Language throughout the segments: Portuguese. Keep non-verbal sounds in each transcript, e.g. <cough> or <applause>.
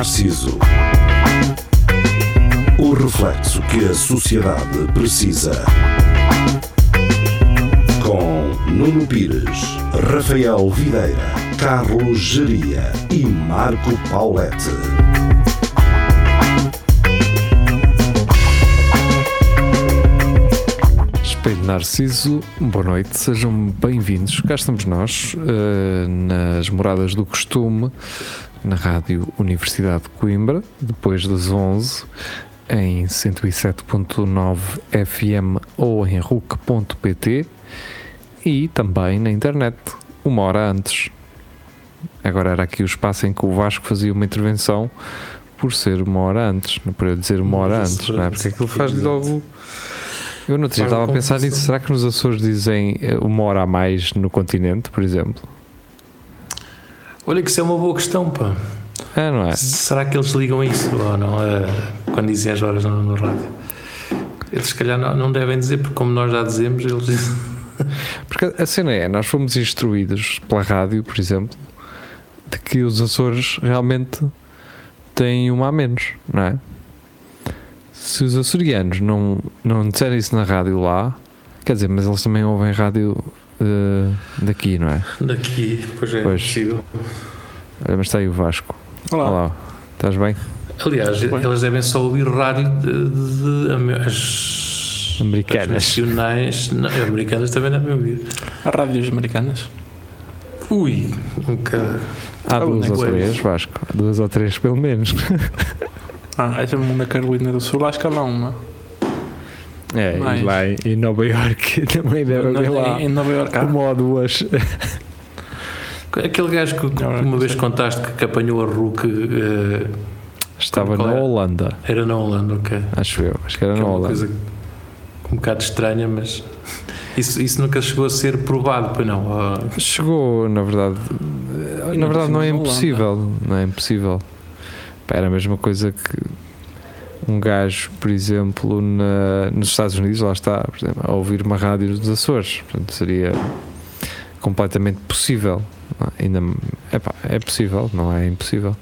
Narciso. O reflexo que a sociedade precisa. Com Nuno Pires, Rafael Videira, Carlos Geria e Marco Paulette. Espelho Narciso, boa noite, sejam bem-vindos. Cá estamos nós, eh, nas moradas do costume, na Rádio Universidade de Coimbra, depois das 11, em 107.9 FM ou em RUC.pt e também na internet, uma hora antes. Agora era aqui o espaço em que o Vasco fazia uma intervenção por ser uma hora antes, não para eu dizer uma hora antes, não é? Porque aquilo faz logo. Eu não estava a pensar nisso. Será que nos Açores dizem eh, uma hora a mais no continente, por exemplo? Olha que isso é uma boa questão, pá. É, não é? Será que eles ligam isso ou não? eh, quando dizem as horas no, no rádio? Eles se calhar não, não devem dizer, porque como nós já dizemos, eles dizem. <laughs> Porque a cena é, nós fomos instruídos pela rádio, por exemplo, de que os Açores realmente têm uma a menos, não é? Se os açorianos não, não disserem isso na rádio lá, quer dizer, mas eles também ouvem rádio eh, daqui, não é? Daqui, pois é, Pois. possível. Olha, mas está aí o Vasco. Olá. Olá, estás bem? Aliás, Bem. eles devem só ouvir rádio de, de, de as, Americanas. as nacionais. Não, americanas também devem ouvir. Há rádios americanas. Ui, um bocado. Há Ah, duas é ou é? três, Vasco. Duas ou três, pelo menos. <laughs> Ah, essa é da Carolina do Sul, acho que há lá uma. É, Mais. e lá em Nova Iorque <laughs> também deve haver lá Em Nova Iorque há. uma ou duas. Aquele gajo que, que uma vez contaste que, que apanhou a RUC eh, Estava na é? Holanda, era na Holanda, ok. acho eu. Acho que era Que é na uma Holanda. coisa um bocado estranha, mas isso, isso nunca chegou a ser provado, pois não. Chegou, na verdade. Na verdade, não é impossível. Não é impossível. Pá, Era a mesma coisa que um gajo, por exemplo, na- nos Estados Unidos, lá está, por exemplo, a ouvir uma rádio dos Açores. Portanto, seria completamente possível. Ainda, epá, é possível, não é impossível.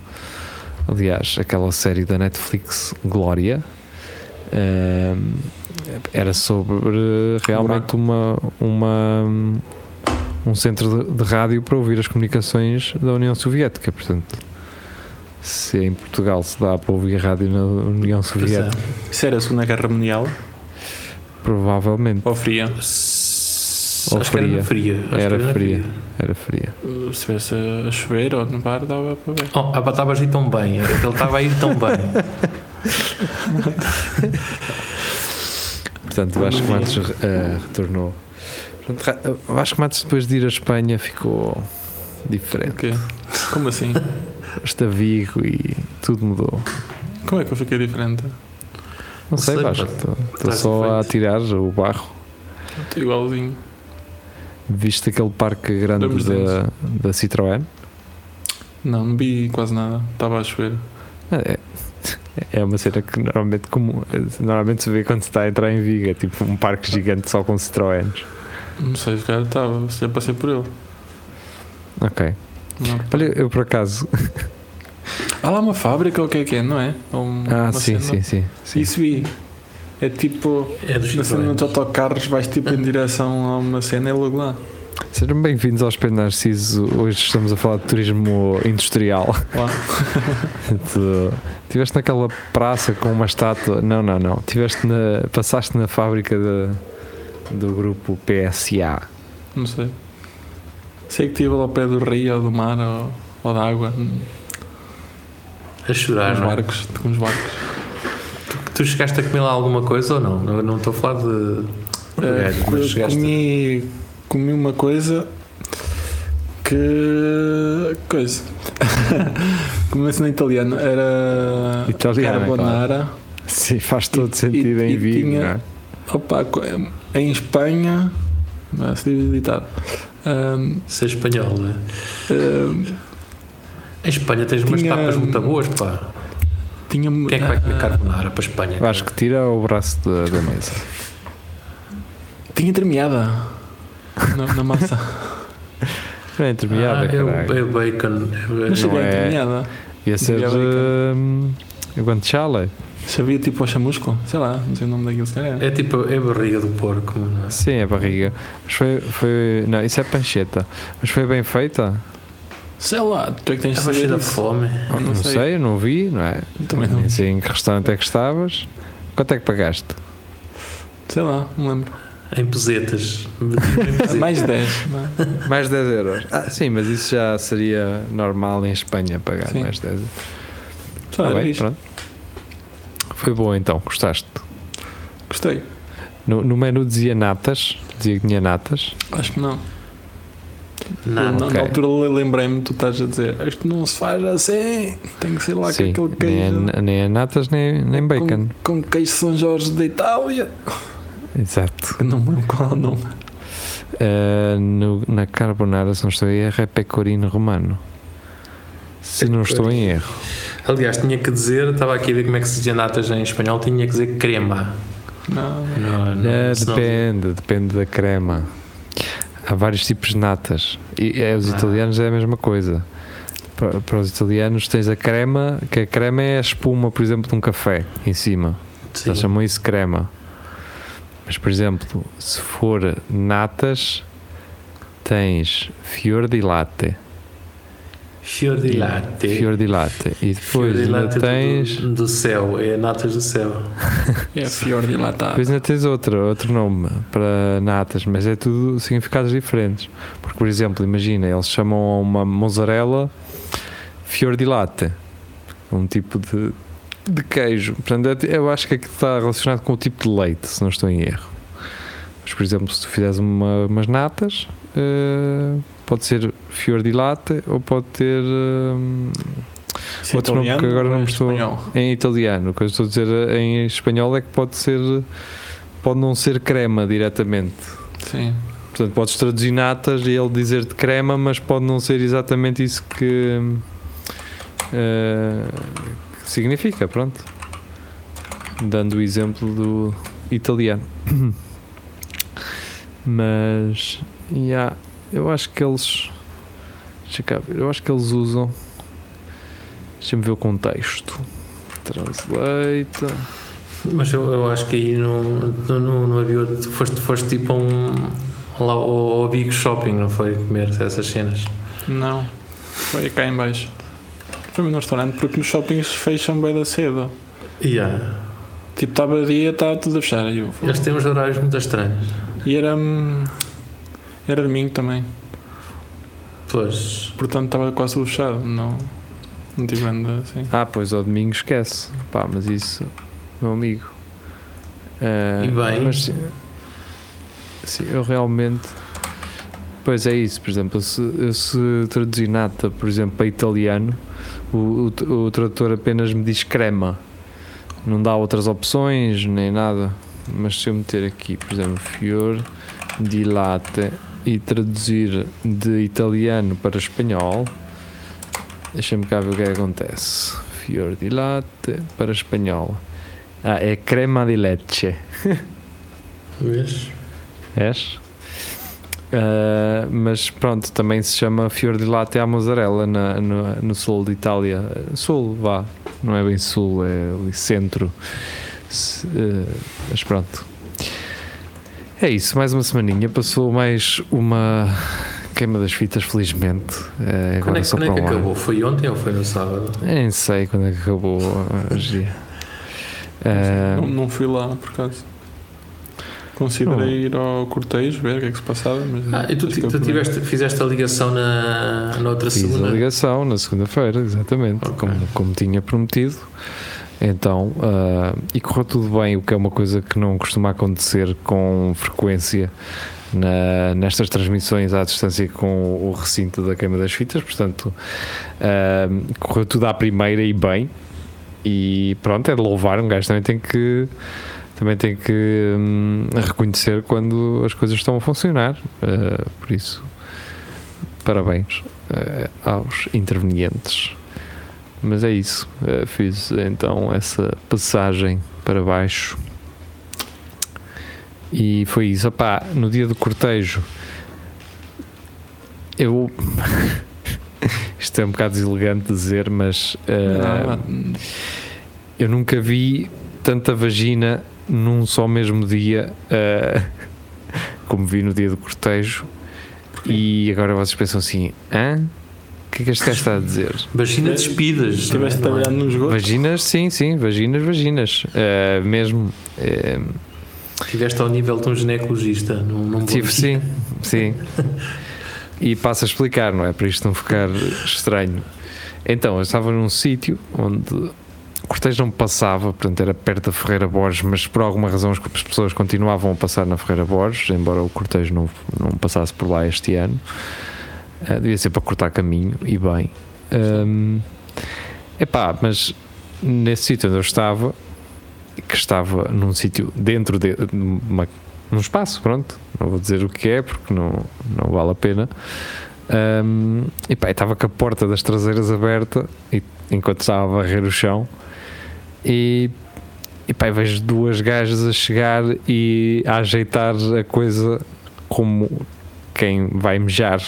Aliás, aquela série da Netflix, Glória, ehm, era sobre realmente uma, uma, um centro de, de rádio para ouvir as comunicações da União Soviética. Portanto, se em Portugal se dá para ouvir rádio na União pois é. Soviética, Isso era a Segunda Guerra Mundial provavelmente ou fria? Ou Acho que era fria. fria. que era na fria. Era fria. Se estivesse a chover ou no bar, dava para ver. Oh, ah, estavas a ir tão bem, era que ele estava a ir tão bem. <laughs> Portanto, o Vasco Matos eh, retornou. Portanto, Vasco Matos, depois de ir à Espanha, ficou diferente. O quê? Como assim? <laughs> Está Vigo e tudo mudou. Como é que eu fiquei diferente? Não sei, sei, Vasco. Estou- só a diferente. tirar o barro. Estou igualzinho. Viste aquele parque grande da, da Citroën? Não, não vi quase nada. Estava a chover. É, é uma cena que normalmente, como, normalmente se vê quando se está a entrar em Vigo. É tipo um parque gigante só com Citroëns. Não sei, se calhar estava. Se já passei por ele. Ok. Não. Olha, eu por acaso. <laughs> Há lá uma fábrica ou o que é que é, não é? Um- Ah, sim, sim, sim, sim. Isso vi. É tipo. É dos Na cena dos autocarros vais tipo em <laughs> direção a uma cena e logo lá. Sejam bem-vindos ao Espelho Narciso. Hoje estamos a falar de turismo industrial. Lá. <laughs> Tu estiveste naquela praça com uma estátua. Não, não, não. Tiveste na, passaste na fábrica de- do grupo PSA. Não sei. Sei que estive lá ao pé do rio ou do mar ou, ou da água. Com A chorar, os não é? barcos. Com os barcos. Tu chegaste a comer lá alguma coisa ou não? Não, não estou a falar de. Eh, gajo, mas eu chegaste. comi, comi uma coisa que. coisa. <laughs> Começo na italiana. Era. Italiana, Carbonara. Sim, faz todo E- sentido e- em e Vigo. tinha- é? Opa, em Espanha. Não é se diz ditado. Ahm, Ser espanhol, não é? ahm, Em Espanha tens umas Tinha- tapas muito boas, pá. tinha. Quem é que vai comer ah, carbonara para a Espanha? Acho que tira o braço da, da mesa. Tinha termeada. Na, na massa. Não é intermediária, ah, é, é o bacon. É, Mas Não é- termeada. Ia ser Diabética. hum, guanciale. Sabia tipo ao chamusco? Sei lá, não sei o nome daquilo. se calhar. É tipo, é a barriga do porco, não é? Sim, é barriga. Mas foi, foi. Não, isso é pancheta. Mas foi bem feita? Sei lá, tu é que tens de isso. fome. Não Não, sei. sei. não vi, não é? Também não. Sei em que restaurante é que estavas. Quanto é que pagaste? Sei lá, não lembro. Em pesetas. <laughs> Mais 10. não é? Mais 10 euros. Ah, sim, mas isso já seria normal em Espanha pagar Sim. mais 10 euros. Tá era bem, pronto. Foi bom então, gostaste? Gostei. No, no menu dizia natas, dizia que tinha natas. Acho que não. Não, na, ok. na altura lembrei-me, tu estás a dizer, isto não se faz assim, tem que ser lá Sim, com aquele nem, queijo. é, nem é natas nem, nem bacon. Com, com queijo São Jorge da Itália. Exato. Eu não me lembro qual é o nome. Uh, no- na carbonara, se não estou em erro, é pecorino romano. Se não estou em erro. Aliás, tinha que dizer, estava aqui a ver como é que se dizia natas em espanhol, tinha que dizer crema. Não, Não, não, É, depende, depende da crema. Há vários tipos de natas. E é, os Ah. italianos é a mesma coisa. Para, para os italianos tens a crema, que a crema é a espuma, por exemplo, de um café em cima. Sim. Eles chamam isso crema. Mas, por exemplo, se for natas, tens fior di latte. Fior di latte. Fior di latte. E Fior depois di ainda latte tens. do, do céu, é natas do céu. <laughs> é fior dilatado. Depois ainda tens outro, outro nome para natas, mas é tudo significados diferentes. Porque, por exemplo, imagina, eles chamam uma mozzarella fior di latte, um tipo de, de queijo. Portanto, é- eu acho que aquilo está relacionado com o tipo de leite, se não estou em erro. Mas, por exemplo, se tu fizeres uma- umas natas, eh, pode ser fior di latte ou pode ter hum, é outro nome que agora não é estou- espanhol? em italiano. O que eu estou a dizer em espanhol é que pode ser, pode não ser crema diretamente. Sim. Portanto, podes traduzir natas e ele dizer-te crema, mas pode não ser exatamente isso que, eh, que significa. Pronto. Dando o exemplo do italiano. <coughs> Mas, yeah, eu acho que eles. Deixa cá ver, eu acho que eles usam. Deixa-me ver o contexto. Translate. Mas eu, eu acho que aí não, não, não, havia outro. Foste, foste tipo a um. lá ao, ao Big Shopping, não foi? Comer essas cenas. Não. Foi cá em baixo. Foi no restaurante porque nos shoppings fecham bem da cedo. Yeah. Tipo, estava dia, estava tudo a fechar. Eu, Eles têm uns horários muito estranhos. e era. Era domingo também. Pois. Portanto estava quase tudo fechado. Não. Não tive grande assim. Ah, pois ao domingo esquece. Pá, mas isso, meu amigo. eh, E bem. Mas, sim, sim, eu realmente. Pois é isso, por exemplo, se, eu se traduzir nata, por exemplo, para italiano, o, o, o tradutor apenas me diz crema. Não dá outras opções, nem nada. Mas se eu meter aqui, por exemplo, fior di latte e traduzir de italiano para espanhol, deixa-me cá ver o que é que acontece. Fior di latte para espanhol. Ah, é crema di leche. <laughs> Vês? És? Ah, mas pronto, também se chama Fior di Latte à mozzarella na- no, no sul de Itália. Sul, vá, não é bem sul, é ali centro. Se- ah, mas pronto. É isso, mais uma semaninha. Passou mais uma queima das fitas, felizmente. É, Quando é, só quando é que um ano. acabou? Foi ontem ou foi no sábado? Nem sei quando é que acabou hoje. Ah, Não, não fui lá por acaso. Considerei ir ao cortejo, ver o que é que se passava. Mas Ah, e tu, é tu tiveste, fizeste a ligação na, na outra Fiz a segunda? ligação na segunda-feira, exatamente, Ok. como, como tinha prometido. Então, ah, e correu tudo bem, o que é uma coisa que não costuma acontecer com frequência na- nestas transmissões à distância com o recinto da queima das fitas. Portanto, ah, correu tudo à primeira e bem. E pronto, é de louvar. Um gajo também tem que. Também tem que hum, reconhecer quando as coisas estão a funcionar. Ah, por isso, parabéns eh, aos intervenientes. Mas é isso. eh, fiz então essa passagem para baixo. E foi isso. Opá, no dia do cortejo, eu. <laughs> isto é um bocado deselegante dizer, mas uh, Não, eu nunca vi tanta vagina num só mesmo dia uh, <laughs> como vi no dia do cortejo. E agora vocês pensam assim: hã? O que é que este gajo está a dizer? Vagina despidas. Estiveste é? trabalhando nos gotos. Vaginas, sim, sim, vaginas, vaginas. Uh, mesmo. Uh, Estiveste ao nível de um ginecologista. Num, num tive, sim, sim. <laughs> E passo a explicar, não é? Para isto não ficar estranho. Então, eu estava num sítio onde o cortejo não passava, portanto era perto da Ferreira Borges, mas por alguma razão as as pessoas continuavam a passar na Ferreira Borges, embora o cortejo não, não passasse por lá este ano. Uh, devia ser para cortar caminho e bem. Um, epá, mas nesse sítio onde eu estava, que estava num sítio dentro de uma, num espaço, pronto, não vou dizer o que é porque não, não vale a pena. Um, e pá, estava com a porta das traseiras aberta e, enquanto estava a varrer o chão e, e vejo duas gajas a chegar e a ajeitar a coisa como quem vai mejar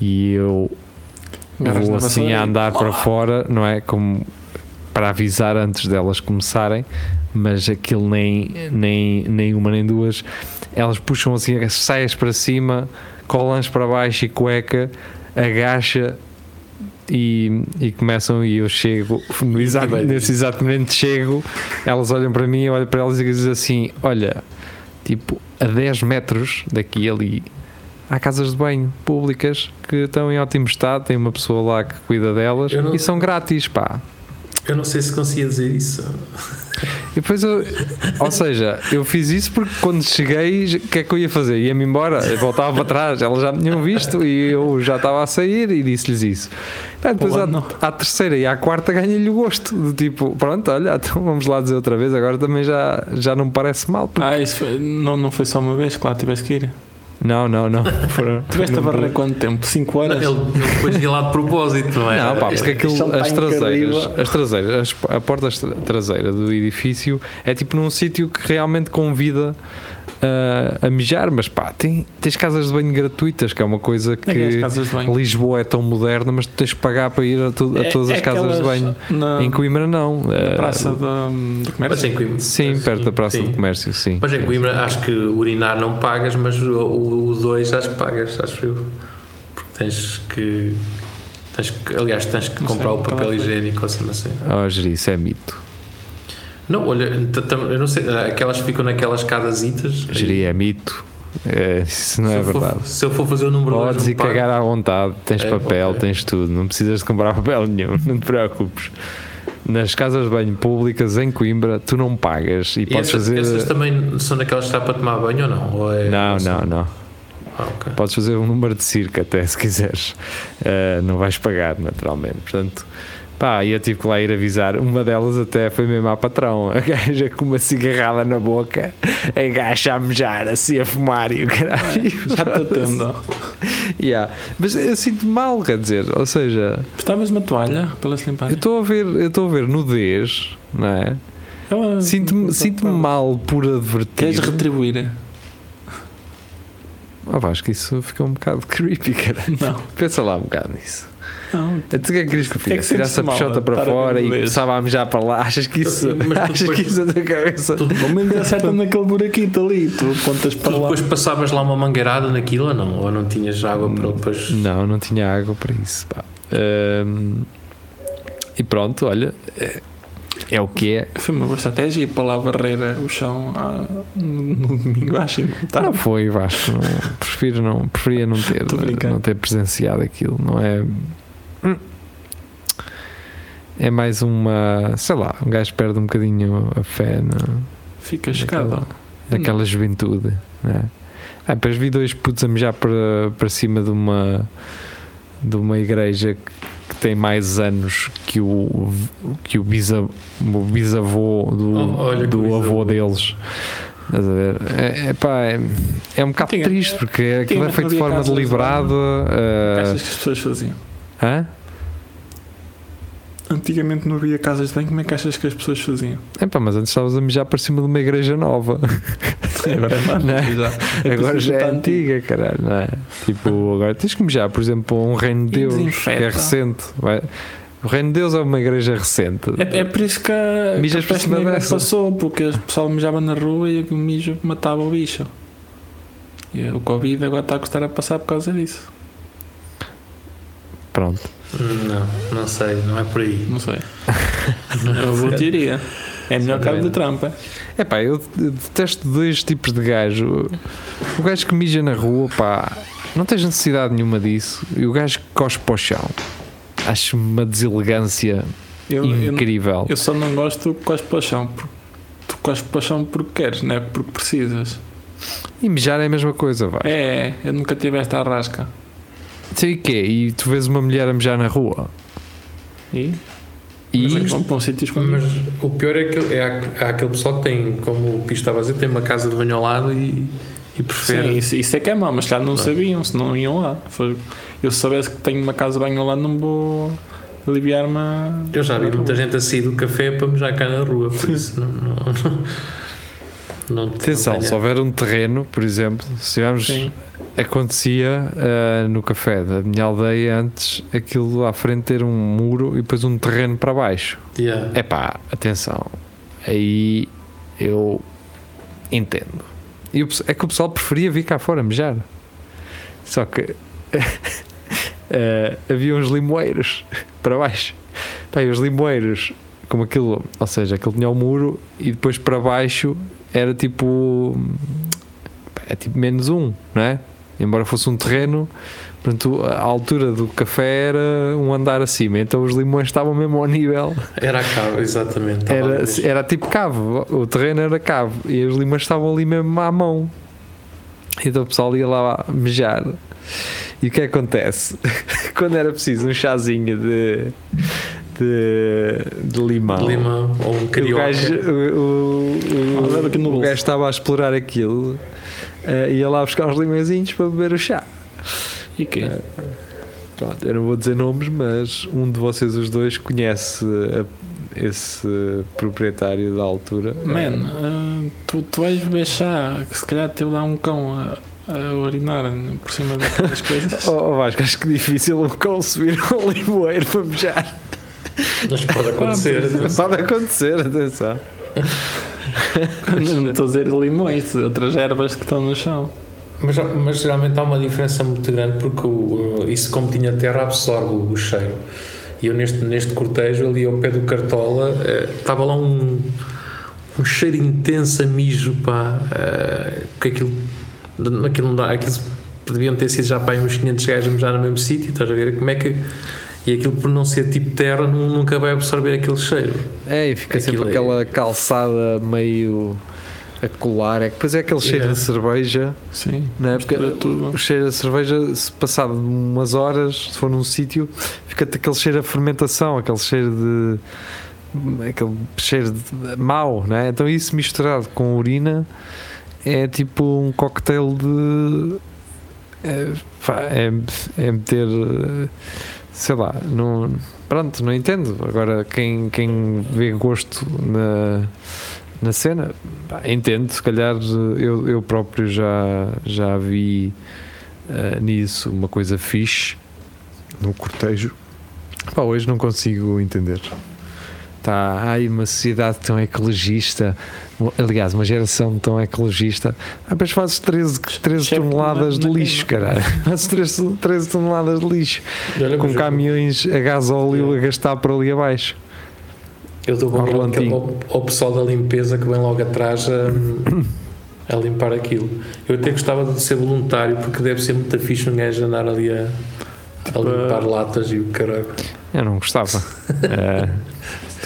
e eu Agarras vou assim a andar para fora, não é? Como para avisar antes delas começarem, mas aquilo nem, nem, nem uma nem duas. Elas puxam assim as saias para cima, colãs para baixo e cueca, agacha e, e começam e eu chego no exato, nesse exato momento chego, elas olham para mim, eu olho para elas e dizem assim, olha, tipo a 10 metros daqui ali há casas de banho públicas que estão em ótimo estado, tem uma pessoa lá que cuida delas não- e são grátis, pá. Eu não sei se conseguia dizer isso. E depois eu, ou seja, eu fiz isso porque quando cheguei, o que é que eu ia fazer? Ia-me embora, eu voltava para trás, elas já me tinham visto e eu já estava a sair e disse-lhes isso. Pá, depois Olá, à, não. à terceira e à quarta ganhei-lhe o gosto, do tipo, pronto, olha, então vamos lá dizer outra vez, agora também já, já não me parece mal. porque- Ah, isso foi- não, não foi só uma vez, claro, tiveste que ir. Não, não, não. <laughs> Foram- Tiveste a barrer quanto tempo? 5 horas? Ele, ele depois ia lá de propósito, não é? Não, pá, porque aquilo, Champanhe as traseiras, as traseiras, as- a porta tra- traseira do edifício é tipo num sítio que realmente convida ah, a mijar, mas pá, tem, tens casas de banho gratuitas, que é uma coisa É que banho. Lisboa é tão moderna, mas tu tens que pagar para ir a, tu- a É- todas é as casas de banho. Na, Em Coimbra não. na Ah, praça do comércio. em Coimbra. Sim, perto da Praça Sim. do Comércio, sim. Mas em Coimbra acho que urinar não pagas, mas o 2 acho que pagas, acho eu. Porque tens que. Tens que aliás, tens que Não comprar sei, o papel higiênico ou assim, assim. Oh, Geri, isso é mito. Não, olha, eu não sei, aquelas que ficam naquelas casasitas. Geri é mito. É, isso não se é eu for- verdade. se eu for fazer o número dois, Podes não ir cagar à vontade, tens É, papel, tens tudo, não precisas de comprar <laughs> papel nenhum, não te preocupes. Nas casas de banho públicas em Coimbra, tu não pagas e, E podes essas, fazer. essas também são daquelas que está para tomar banho ou não? Ou é- Não, sei. não, não. Ah, ok. Podes fazer um número de circo até se quiseres. Uh, não vais pagar, naturalmente. Portanto, pá, e eu tive que lá ir avisar. Uma delas até foi mesmo à patrão. A gaja com uma cigarrada na boca, a gaja a mejar, assim a fumar e o caralho. Já te atendo. Yeah. Mas eu sinto mal, quer dizer, ou seja, Estavas uma toalha para elas eu limparem? estou a ver, eu estou a ver nudez, não é? Ela- Sinto-me sinto mal por advertir. Queres retribuir? Ah, acho que isso fica um bocado creepy, cara. Não. Pensa lá um bocado nisso. Não. Tu o que é que querias que eu que é que fizesse? Tirasse a pichota para fora e começava a mijar para lá. <laughs> Achas que isso, Mas tu achas depois- que isso é da cabeça? Tu, Vamos <laughs> ainda acerta naquele buraquito ali, tu apontas tu para lá. depois passavas lá uma mangueirada naquilo ou não? Ou não tinhas água para depois. Não, não tinha água para isso. Pá. E pronto, olha, é, é o que é. Foi uma boa estratégia ir para lá varrer o chão ah, no, domingo, acho. e Tá. Não foi, Vasco. Não, prefiro não, preferia não ter, não ter presenciado aquilo. Não é. Hum. É mais uma. Sei lá, um gajo perde um bocadinho a fé na, Fica chocado. naquela, naquela juventude. Né? Ah, depois vi dois putos a mijar para, para cima de uma, de uma igreja que, que tem mais anos que o, que o, bisa, o bisavô do, Oh, olha do bisavô. avô deles. Estás a ver? É, é, pá, é, é um bocado Tinha- triste porque aquilo é feito de forma deliberada. Que eh, achas que as pessoas faziam? hã? Antigamente não havia casas de banho, como é que achas que as pessoas faziam? Epá, mas antes estavas a mijar para cima de uma igreja nova. Agora é Não é? já. É agora já é está antiga, caralho, não é? Tipo, agora tens que mijar, por exemplo, um reino de Deus, que é recente. vai. O reino de Deus é uma igreja recente. É, é por isso que a, Mijas que a peste negra dessa. passou, porque o pessoal mijava na rua e o mijo matava o bicho. E o Covid agora está a custar a passar por causa disso. Pronto. Não, não sei, não é por aí. Não sei. <laughs> Eu vou teoria. É melhor que a do Trump. é? É pá, eu detesto dois tipos de gajo. O gajo que mija na rua, pá, não tens necessidade nenhuma disso. E o gajo que cospe para o chão. Acho uma deselegância Eu, eu, incrível. eu só não gosto do cospe para o chão. porque Tu cospe para o chão porque queres, não é porque precisas. E mijar é a mesma coisa, vai. É, eu nunca tive esta arrasca. Sei o quê? E tu vês uma mulher a mijar na rua. E? E Mas é que vão para um sítio escondido. Mas o pior é que é, há aquele pessoal que tem, como o Pisto estava a dizer, tem uma casa de banho ao lado e, e prefere. Sim, isso, isso é que é mau, mas já não sabiam, se não iam lá. Foi- eu se soubesse que tenho uma casa de banho ao lado, não vou aliviar-me. a- Eu já vi muita gente a sair do café para mejar cá na rua, por isso não. não, <laughs> não, não atenção, não se houver um terreno, por exemplo, se tivermos. Acontecia ah, no café da minha aldeia antes aquilo à frente ter um muro e depois um terreno para baixo. Yeah. É pá, atenção. Aí eu entendo. E o, é que o pessoal preferia vir cá fora mejar. Só que <laughs> eh, havia uns limoeiros <laughs> para baixo. Pá, e os limoeiros, como aquilo, ou seja, aquilo tinha o muro e depois para baixo era tipo. É tipo menos um, não é? Embora fosse um terreno, portanto, a altura do café era um andar acima, então os limões estavam mesmo ao nível Era a cabo, exatamente. era, era tipo cave, o terreno era cave e os limões estavam ali mesmo à mão. Então o pessoal ia lá mejar. E o que acontece? <laughs> Quando era preciso um chazinho de, de, de limão, De limão ou um o carioca. gajo, o, o, Ah, aqui no o gajo estava a explorar aquilo, eh, ia lá buscar uns limõezinhos para beber o chá. E quê? Pronto, eu não vou dizer nomes, mas um de vocês os dois conhece a- esse proprietário da altura. Man, ah, tu, tu vais beber chá, que se calhar teve lá um cão a, a urinar por cima daquelas <laughs> coisas. Oh, oh Vasco, acho que difícil um cão subir um limoeiro para mejar. Mas pode acontecer. Pode acontecer, atenção. <laughs> não estou a dizer limões, outras ervas que estão no chão. Mas, mas geralmente há uma diferença muito grande porque o, isso, como tinha terra, absorve o, cheiro. E eu, neste, neste cortejo, ali ao pé do Cartola, eh, estava lá um, um cheiro intenso a mijo, pá. eh, que aquilo, aquilo não. Aquilo deviam ter sido já aí uns 500 gajos já no mesmo sítio, estás a ver? Como é que. E aquilo, por não ser tipo terra, nu- nunca vai absorver aquele cheiro. É, e fica sempre Aquilo é- aquela calçada meio a colar. É que depois é aquele cheiro É. de cerveja, Sim, não é? Porque tudo. o cheiro da cerveja, se passado umas horas, se for num sítio, fica-te aquele cheiro a fermentação, aquele cheiro de. aquele cheiro de mau, não é? Então isso misturado com urina é tipo um cocktail de. É, pá, é, é meter. Sei lá, não, pronto, não entendo. Agora, quem, quem vê gosto na, na cena, pá, entendo. Se calhar eu, eu próprio já, já vi eh, nisso uma coisa fixe no cortejo. Pá, hoje não consigo entender. Tá, ai, uma sociedade tão ecologista, aliás, uma geração tão ecologista. Ah, mas fazes 13, 13 Chefe <laughs> toneladas de lixo, caralho. Fazes 13, 13 toneladas de lixo com caminhões a gasóleo a gastar por ali abaixo. Eu dou bom relantinho. ao, ao pessoal da limpeza que vem logo atrás a, a limpar aquilo. Eu até gostava de ser voluntário porque deve ser muito fixe um gajo andar ali a, a limpar latas e o caralho. Eu não gostava. <laughs> Eh,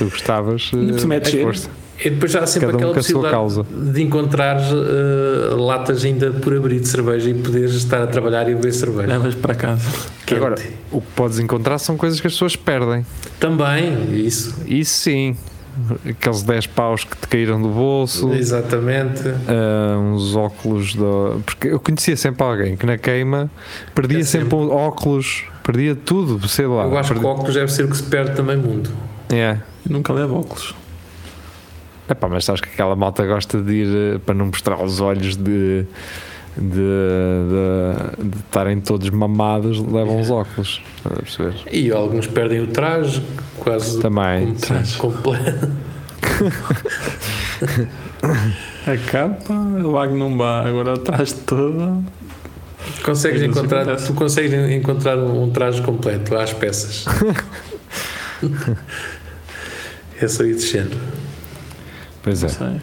tu gostavas, Ainda por é eh, força. E depois já há sempre Cada um aquela sua possibilidade causa. de encontrar eh, latas ainda por abrir de cerveja e poderes estar a trabalhar e beber cerveja. Levas para casa. Quente. Agora, o que podes encontrar são coisas que as pessoas perdem. Também, isso. Isso sim. Aqueles 10 paus que te caíram do bolso, Exatamente. ah, uns óculos. Do... Porque eu conhecia sempre alguém que na queima perdia É sempre, sempre. um óculos, perdia tudo, sei lá. Eu acho que perdi- o óculos deve ser o que se perde também muito. É. Eu nunca levo óculos. Epá, mas sabes que aquela malta gosta de ir eh, para não mostrar os olhos de de, de, de estarem todos mamados, levam os óculos. E alguns perdem o traje, quase Também. um traje completo. <laughs> A capa, o Magnum Bar, agora atrás de toda. Consegues Isso encontrar, tu consegues encontrar um, um traje completo às peças. <laughs> é só ir descendo. Pois é. Não sei.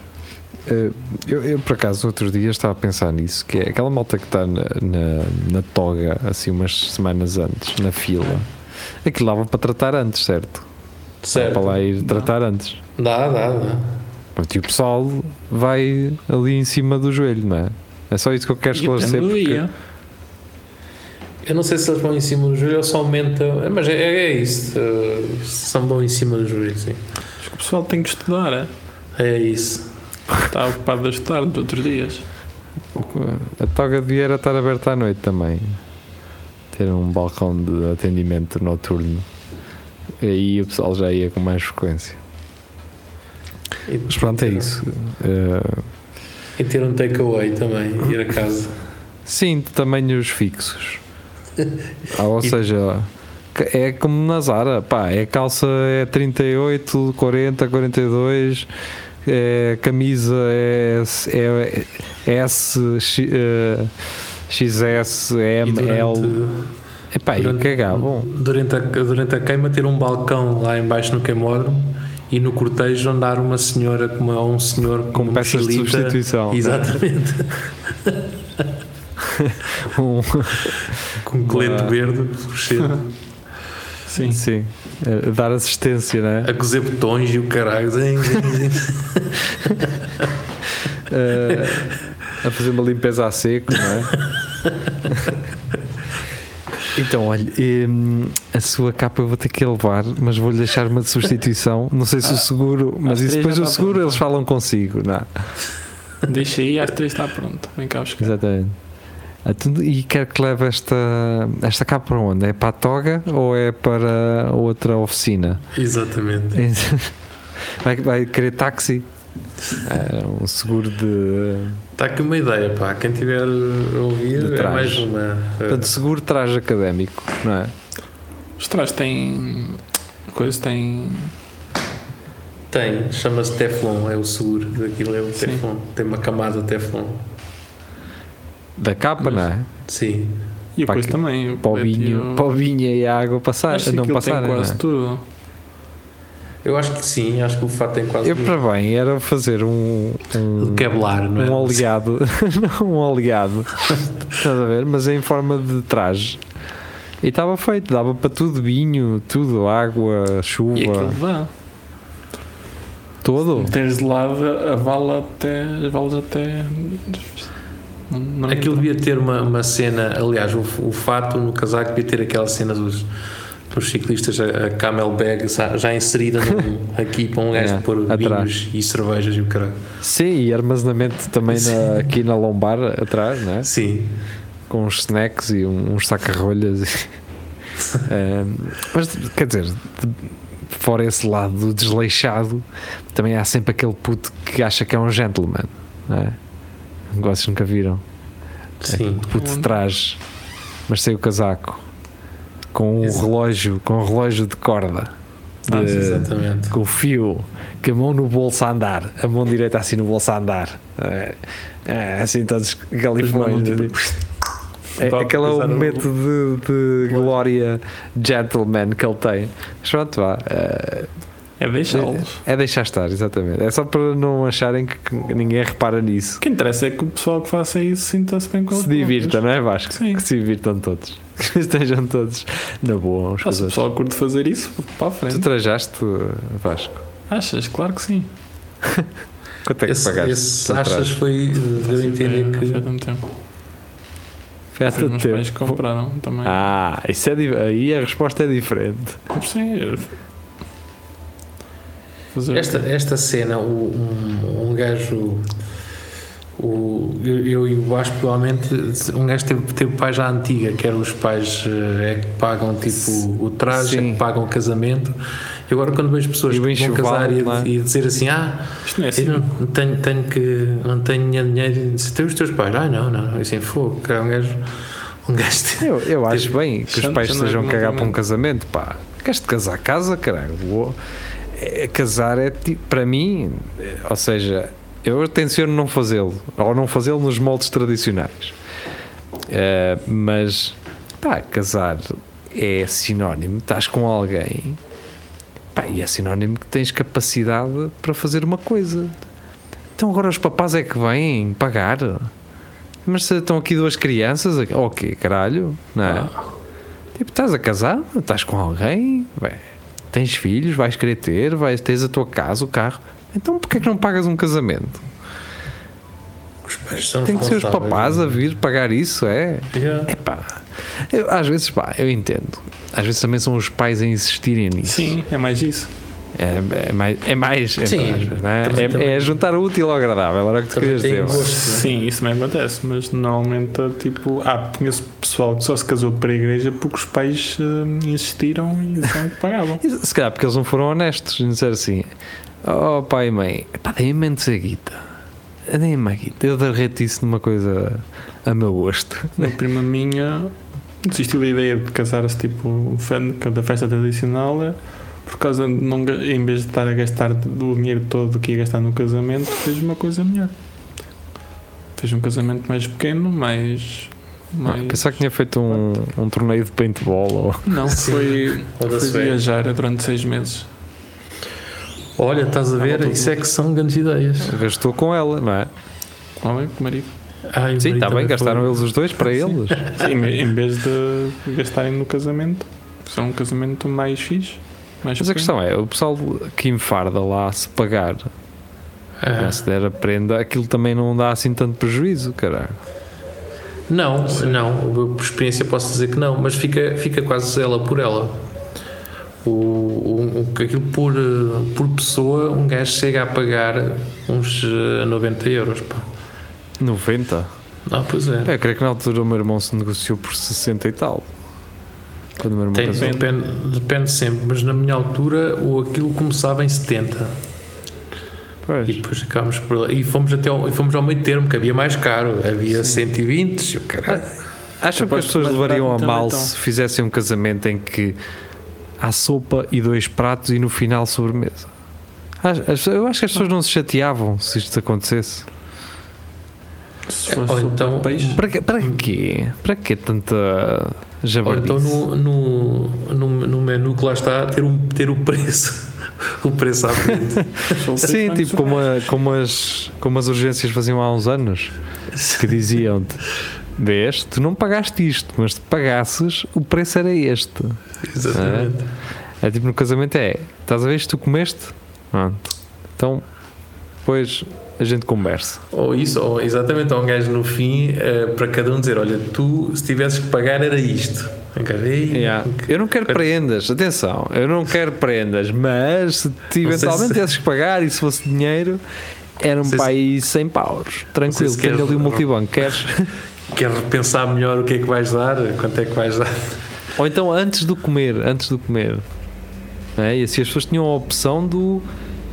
Eh, Eu, eu, por acaso, outros dias estava a pensar nisso, que é aquela malta que está na, na, na toga, assim, umas semanas antes, na fila. Aquilo dava para tratar antes, certo? Dá Certo. para lá ir Dá. tratar antes. Dá, dá, dá. Pronto, E o pessoal vai ali em cima do joelho, não é? É só isso que eu quero esclarecer. do Porque... Eu não sei se eles vão em cima do joelho ou só aumenta. é, Mas é, é isso. eh, São bom em cima do joelho, sim. Acho que o pessoal tem que estudar, é? É isso. Está ocupado a estudar dos outros dias. A toga devia era estar aberta à noite também. Ter um balcão de atendimento noturno. E aí o pessoal já ia com mais frequência. E, Mas pronto, é isso. Eh, E ter um takeaway também, ir a casa. sim, de tamanhos fixos. Ah, ou E- seja, é como na Zara, pá, é calça é 38, 40, 42, é, camisa é, é, é S, X, eh, XS, E M, L. Epá, e durante- cagavam. Durante a, durante a queima, ter um balcão lá embaixo no queimódromo e no cortejo andar uma senhora com uma, um senhor com, Com peças de mochilita. substituição. Exatamente. <laughs> <laughs> Um- com um colete Uma- verde, cheio, <laughs> Sim. sim, eh, dar assistência, né? a cozer botões e o caralho. Zing, zing, zing. <laughs> Eh, a fazer uma limpeza a seco, não é? <laughs> Então, olha, hum, a sua capa eu vou ter que levar, mas vou-lhe deixar uma de substituição. Não sei se o seguro, mas isso depois o seguro pronto. eles falam consigo, não é? Deixa aí, às três está pronto. Vem cá buscar. Exatamente. Então, E quer que leve esta, esta capa para onde? É para a toga ou é para outra oficina? Exatamente. <laughs> Vai, vai querer táxi? É, um seguro de. Está aqui uma ideia, pá. Quem tiver a ouvir, De é mais uma. Portanto, seguro traje académico, não é? Os trás têm. Coisa tem. Tem, chama-se Teflon, é o seguro daquilo, é o Sim. Teflon. Tem uma camada Teflon. Da capa, não é? Sim. E depois que- também. o Para o e vinho, o- para o vinho e a água passar, Acho que não passarem. tem não é? quase tudo. Eu acho que sim, acho que o fato tem quase Eu, tudo. para bem, era fazer um. um Kevlar, não é? um oleado, <laughs> não um oleado, estás a ver? Mas em forma de traje. E estava feito, dava para tudo: vinho, tudo, água, E aquilo chuva, dá. todo. Meteres de lado a vala até. As valas até. Não, Aquilo devia ter uma, uma cena, aliás, o, o fato no casaco devia ter aquela cena dos, dos ciclistas, a, a camel bag já, inserida num- <laughs> aqui para um gajo É, pôr vinhos e cervejas e o caralho. Sim, e armazenamento também na- aqui na lombar atrás, não é? Sim, com uns snacks e um- uns saca-rolhas. <laughs> Eh, mas quer dizer, fora esse lado do desleixado, também há sempre aquele puto que acha que é um gentleman. Não é? Vocês nunca viram? sim. Puto de traje, mas sem o casaco, com um Exato. relógio, com um relógio de corda. Ah, de- exatamente. com o fio, com a mão no bolso a andar, a mão direita assim no bolso a andar, é, é, assim todos galifões. É, aquele é o momento de, de glória gentleman que ele tem. Mas pronto, vá. É, É deixá-los. é deixar estar, exatamente. É só para não acharem que, que ninguém repara nisso. O que interessa é que o pessoal que faça isso sinta-se bem com Se divirta, não é Vasco? Sim. Que se divirtam todos. <laughs> Que estejam todos na boa uns Ah, os se o pessoal curte fazer isso, para a Tu frente. trajaste, Vasco? Achas? Claro que sim. <laughs> Quanto é que Esse, pagaste? esse achas foi, deu a entender Foi- Foi há que tanto tempo. Foi há tanto tempo. pais que compraram também. Ah, isso é, aí a resposta é diferente. Sim. Fazer esta, esta cena, o- um, um gajo, o, eu, eu e o Vasco, provavelmente, um gajo teve, teve pais à antiga, que eram os pais eh, é que pagam tipo o traje, é que pagam o casamento, E agora quando vejo pessoas E que vão casar e, é? e dizer assim, ah, Isto não é assim. não tenho, tenho que, não tenho dinheiro, se tem os teus pais, ah não, não, assim, fogo, é um gajo, um gajo Eu, eu <laughs> acho bem que os Já- pais já é estejam a cagar para um casamento, pá. Queres-te casar? Casa, caralho. Vou- é- casar é para mim, é, ou seja, eu tenciono não fazê-lo, ou não fazê-lo nos moldes tradicionais. É, mas, pá, casar é sinónimo, estás com alguém, pá, e é sinónimo que tens capacidade para fazer uma coisa. Então agora os papás é que vêm pagar. Mas se estão aqui duas crianças, ok, caralho, não é? Tipo, estás a casar, estás com alguém, bem, tens filhos, vais querer ter, vais, tens a tua casa, o carro. Então porquê é que não pagas um casamento? os pais são Tem que ser os papás a vir pagar isso, é? Yeah. Epá, eu, às vezes, pá, eu entendo. Às vezes também são os pais a insistirem nisso. Sim, é mais isso. É, é mais, é, mais Sim. aspas, é? É- é juntar o útil ao agradável, era o que tu querias dizer. gosto. Sim, isso também acontece, mas normalmente, tipo, ah, conheço pessoal que só se casou para a igreja porque os pais hum, insistiram e disseram <laughs> que pagavam. Se calhar porque eles não foram honestos e disseram assim: Oh pai e mãe, pá, deem-me antes a guita, deem-me a guita, eu derreto isso numa coisa a meu gosto. Uma prima minha desistiu da ideia de casar-se tipo fan- da festa tradicional por causa de não, em vez de estar a gastar o dinheiro todo que ia gastar no casamento, fez uma coisa melhor. Fez um casamento mais pequeno, mais. mais... Pensava que tinha feito um, um torneio de paintball ou. Não, Sim. foi, <laughs> foi viajar durante seis meses. Olha, estás a ver, isso é que são grandes ideias. Gastou com ela, não é? Qual é o marido? Ai, o Sim, está bem, também gastaram foi. eles os dois para eles. Sim, em vez de gastarem no casamento, fizeram um casamento mais fixe. Mais Mas a questão é: o pessoal que enfarda lá, se pagar, Ah, se der a prenda, aquilo também não dá assim tanto prejuízo, caralho. Não, não, por experiência posso dizer que não, mas fica, fica quase ela por ela. O, o, o- aquilo por, eh, por pessoa, um gajo chega a pagar uns eh, 90 euros. Pá. 90? Ah, pois é. É, eu creio que na altura o meu irmão se negociou por 60 e tal. Quando o meu irmão Tem- casou. depende, depende sempre, mas na minha altura o aquilo começava em 70 Pois. e depois acabámos por e fomos até ao, e fomos ao meio termo, que havia mais caro, havia 120 e o caralho. Acham que as pessoas levariam a mal estão. se fizessem um casamento em que há sopa e dois pratos e no final sobremesa? Eu acho que as pessoas não se chateavam se isto acontecesse. Se fosse Ou então- peixe. Para, quê- para quê? Para quê tanta Ou jabardice? então no, no, no, no menu que lá está ter, um, ter o preço <laughs> o preço à frente. Sim, tipo como, a- como, as, como as urgências faziam há uns anos que diziam-te vês, tu não pagaste isto, mas se pagasses o preço era este. Exatamente. É tipo no casamento é, estás a ver tu comeste? Pronto. Então, depois a gente conversa. Ou isso, ou exatamente, ou um gajo no fim eh, para cada um dizer: Olha, tu se tivesses que pagar era isto. Um gajo, "Ei, Yeah. Eu não quero prendas, atenção, eu não quero prendas, mas se eventualmente se- tivesses que pagar e se fosse dinheiro, era um sei se- 100 paus. Tranquilo, se queres- ali o multibanco, queres? <laughs> Queres repensar melhor o que é que vais dar? Quanto é que vais dar? Ou então antes do comer, antes do comer. É? E assim as pessoas tinham a opção do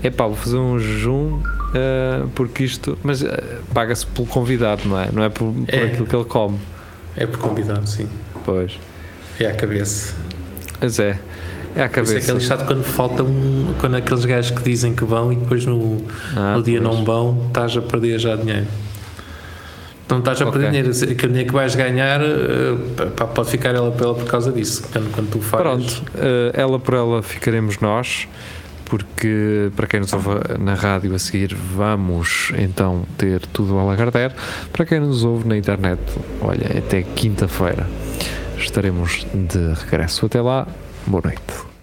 epá, vou fazer um jejum eh, porque isto. Mas eh, paga-se pelo convidado, não é? Não é por, por É. aquilo que ele come. É por convidado, sim. Pois. É à cabeça. Mas é. É a Por isso é cabeça. que é lixado quando falta um. Quando aqueles gajos que dizem que vão e depois no, Ah, no dia pois. não vão, estás a perder já dinheiro. Não estás a perder Ok. dinheiro. Aquele dinheiro que vais ganhar, eh, pá, pode ficar ela pela por causa disso. Quando, quando tu fazes. Pronto, ela por ela ficaremos nós, porque para quem nos ouve na rádio a seguir, vamos então ter tudo ao Lagardère. Para quem nos ouve na internet, olha, até quinta-feira estaremos de regresso. Até lá, boa noite.